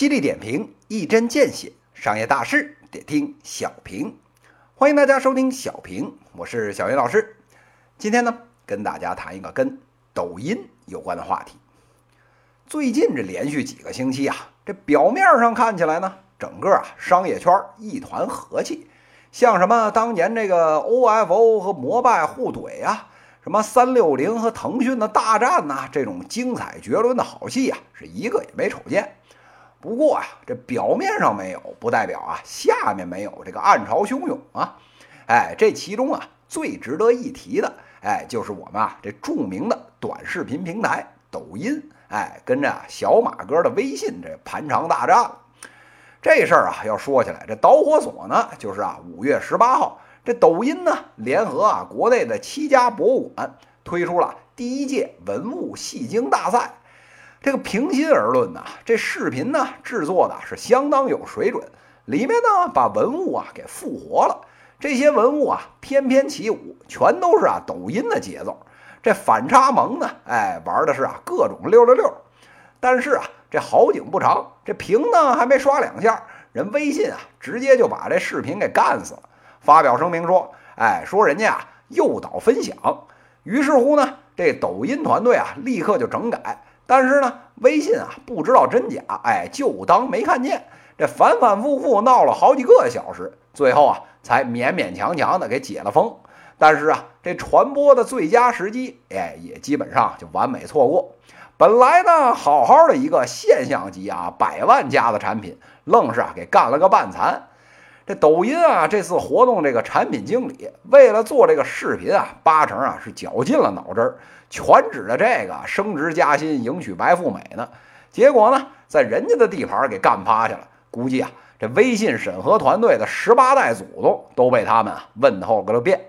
犀利点评，一针见血，商业大事得听小平。欢迎大家收听小平，我是小云老师。今天呢，跟大家谈一个跟抖音有关的话题。最近这连续几个星期啊，这表面上看起来呢，整个啊商业圈一团和气，像什么当年这个 OFO 和摩拜互怼啊，什么三六零和腾讯的大战呐，这种精彩绝伦的好戏啊，是一个也没瞅见。不过啊，这表面上没有，不代表啊下面没有这个暗潮汹涌啊。哎，这其中啊最值得一提的，哎，就是我们啊这著名的短视频平台抖音，哎，跟着小马哥的微信这盘长大战了。这事儿啊要说起来，这导火索呢，就是啊五月十八号，这抖音呢联合啊国内的七家博物馆，推出了第一届文物戏精大赛。这个平心而论呐，这视频呢制作的是相当有水准，里面呢把文物啊给复活了。这些文物啊翩翩起舞，全都是啊抖音的节奏。这反差萌呢，哎玩的是啊各种六六六。但是啊这好景不长，这屏呢还没刷两下，人微信啊直接就把这视频给干死了。发表声明说，哎说人家啊诱导分享。于是乎呢，这抖音团队啊立刻就整改。但是呢，微信啊不知道真假，哎，就当没看见。这反反复复闹了好几个小时，最后啊才勉勉强强的给解了封。但是啊，这传播的最佳时机，哎，也基本上就完美错过。本来呢，好好的一个现象级啊百万加的产品，愣是啊给干了个半残。这抖音啊这次活动这个产品经理，为了做这个视频啊，八成啊是绞尽了脑汁儿。全指着这个升职加薪、迎娶白富美呢，结果呢，在人家的地盘给干趴下了。估计啊，这微信审核团队的十八代祖宗都被他们啊问候个了遍。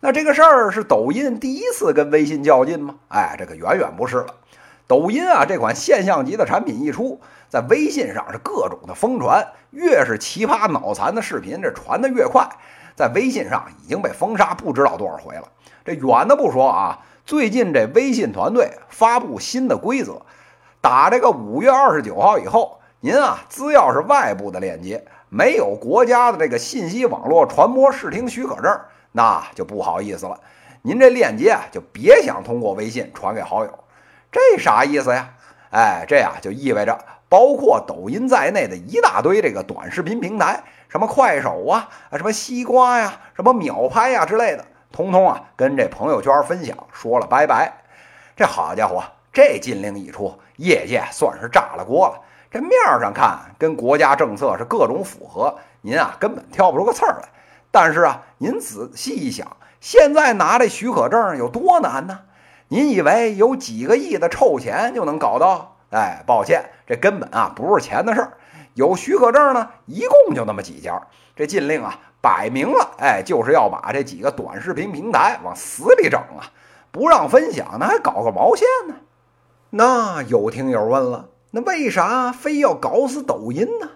那这个事儿是抖音第一次跟微信较劲吗？哎，这个远远不是了。抖音啊，这款现象级的产品一出，在微信上是各种的疯传，越是奇葩脑残的视频，这传的越快，在微信上已经被封杀不知道多少回了。这远的不说啊，最近这微信团队发布新的规则，打这个五月二十九号以后，您啊，只要是外部的链接，没有国家的这个信息网络传播视听许可证，那就不好意思了，您这链接啊，就别想通过微信传给好友。这啥意思呀？哎，这呀就意味着，包括抖音在内的一大堆这个短视频平台，什么快手啊，什么西瓜呀，什么秒拍呀之类的。通通啊，跟这朋友圈分享说了拜拜。这好家伙，这禁令一出，业界算是炸了锅了。这面上看跟国家政策是各种符合，您啊根本挑不出个刺儿来。但是啊，您仔细一想，现在拿这许可证有多难呢？您以为有几个亿的臭钱就能搞到？哎，抱歉，这根本啊不是钱的事儿。有许可证呢，一共就那么几家。这禁令啊。摆明了，哎，就是要把这几个短视频平台往死里整啊！不让分享，那还搞个毛线呢？那有听友问了，那为啥非要搞死抖音呢？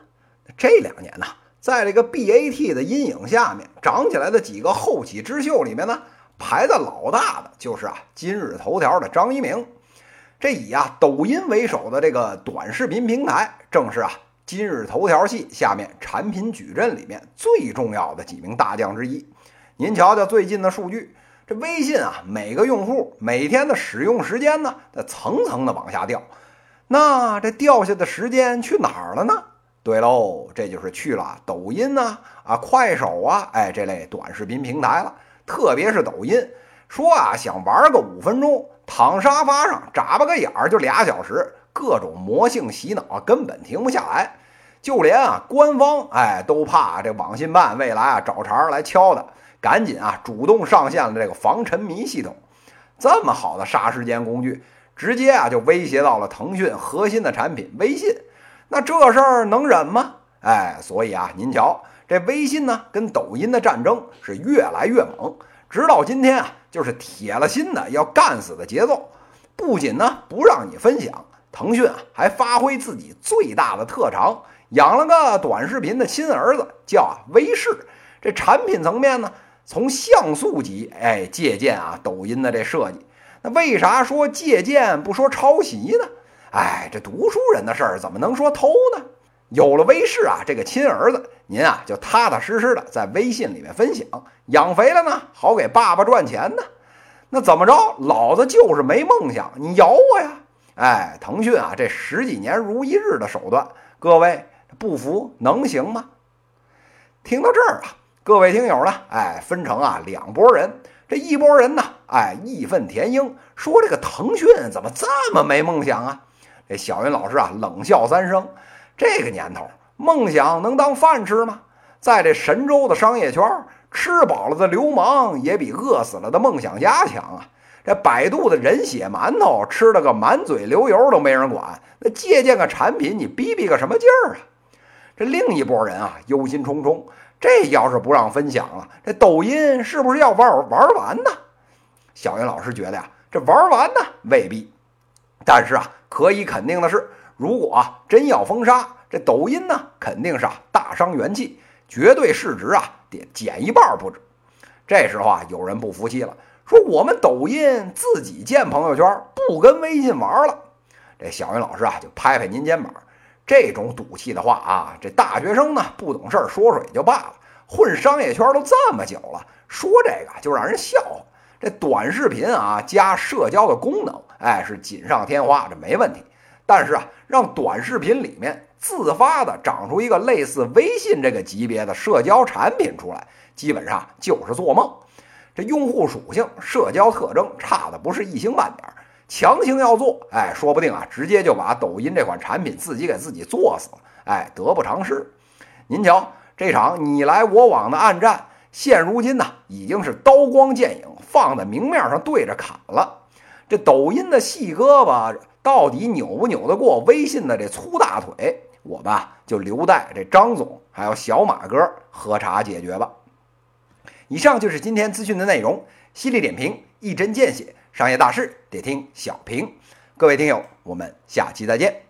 这两年呢，在这个 BAT 的阴影下面长起来的几个后起之秀里面呢，排的老大的就是啊，今日头条的张一鸣。这以啊抖音为首的这个短视频平台，正是啊。今日头条系下面产品矩阵里面最重要的几名大将之一，您瞧瞧最近的数据，这微信啊，每个用户每天的使用时间呢，在层层的往下掉，那这掉下的时间去哪儿了呢？对喽，这就是去了抖音呐，啊，快手啊，哎，这类短视频平台了。特别是抖音，说啊，想玩个五分钟，躺沙发上眨巴个眼儿就俩小时，各种魔性洗脑，根本停不下来。就连啊，官方哎都怕这网信办未来啊找茬来敲他，赶紧啊主动上线了这个防沉迷系统。这么好的杀时间工具，直接啊就威胁到了腾讯核心的产品微信。那这事儿能忍吗？哎，所以啊，您瞧这微信呢跟抖音的战争是越来越猛，直到今天啊就是铁了心的要干死的节奏。不仅呢不让你分享，腾讯啊还发挥自己最大的特长。养了个短视频的亲儿子，叫啊微视。这产品层面呢，从像素级哎借鉴啊抖音的这设计。那为啥说借鉴不说抄袭呢？哎，这读书人的事儿怎么能说偷呢？有了微视啊，这个亲儿子，您啊就踏踏实实的在微信里面分享，养肥了呢，好给爸爸赚钱呢。那怎么着？老子就是没梦想，你咬我呀！哎，腾讯啊，这十几年如一日的手段，各位不服能行吗？听到这儿啊，各位听友呢，哎，分成啊两拨人。这一拨人呢，哎，义愤填膺，说这个腾讯怎么这么没梦想啊？这小云老师啊，冷笑三声。这个年头，梦想能当饭吃吗？在这神州的商业圈，吃饱了的流氓也比饿死了的梦想家强啊！这百度的人血馒头吃了个满嘴流油都没人管，那借鉴个产品，你逼逼个什么劲儿啊？这另一拨人啊，忧心忡忡，这要是不让分享了，这抖音是不是要玩玩完呢？小云老师觉得呀，这玩完呢未必，但是啊，可以肯定的是。如果真要封杀这抖音呢，肯定是啊大伤元气，绝对市值啊得减一半不止。这时候啊，有人不服气了，说我们抖音自己建朋友圈，不跟微信玩了。这小云老师啊就拍拍您肩膀，这种赌气的话啊，这大学生呢不懂事儿说说也就罢了，混商业圈都这么久了，说这个就让人笑话。这短视频啊加社交的功能，哎是锦上添花，这没问题。但是啊，让短视频里面自发的长出一个类似微信这个级别的社交产品出来，基本上就是做梦。这用户属性、社交特征差的不是一星半点，强行要做，哎，说不定啊，直接就把抖音这款产品自己给自己做死了，哎，得不偿失。您瞧，这场你来我往的暗战，现如今呢，已经是刀光剑影，放在明面上对着砍了。这抖音的细胳膊。到底扭不扭得过微信的这粗大腿？我吧就留待这张总还有小马哥喝茶解决吧。以上就是今天资讯的内容，犀利点评，一针见血，商业大事得听小平。各位听友，我们下期再见。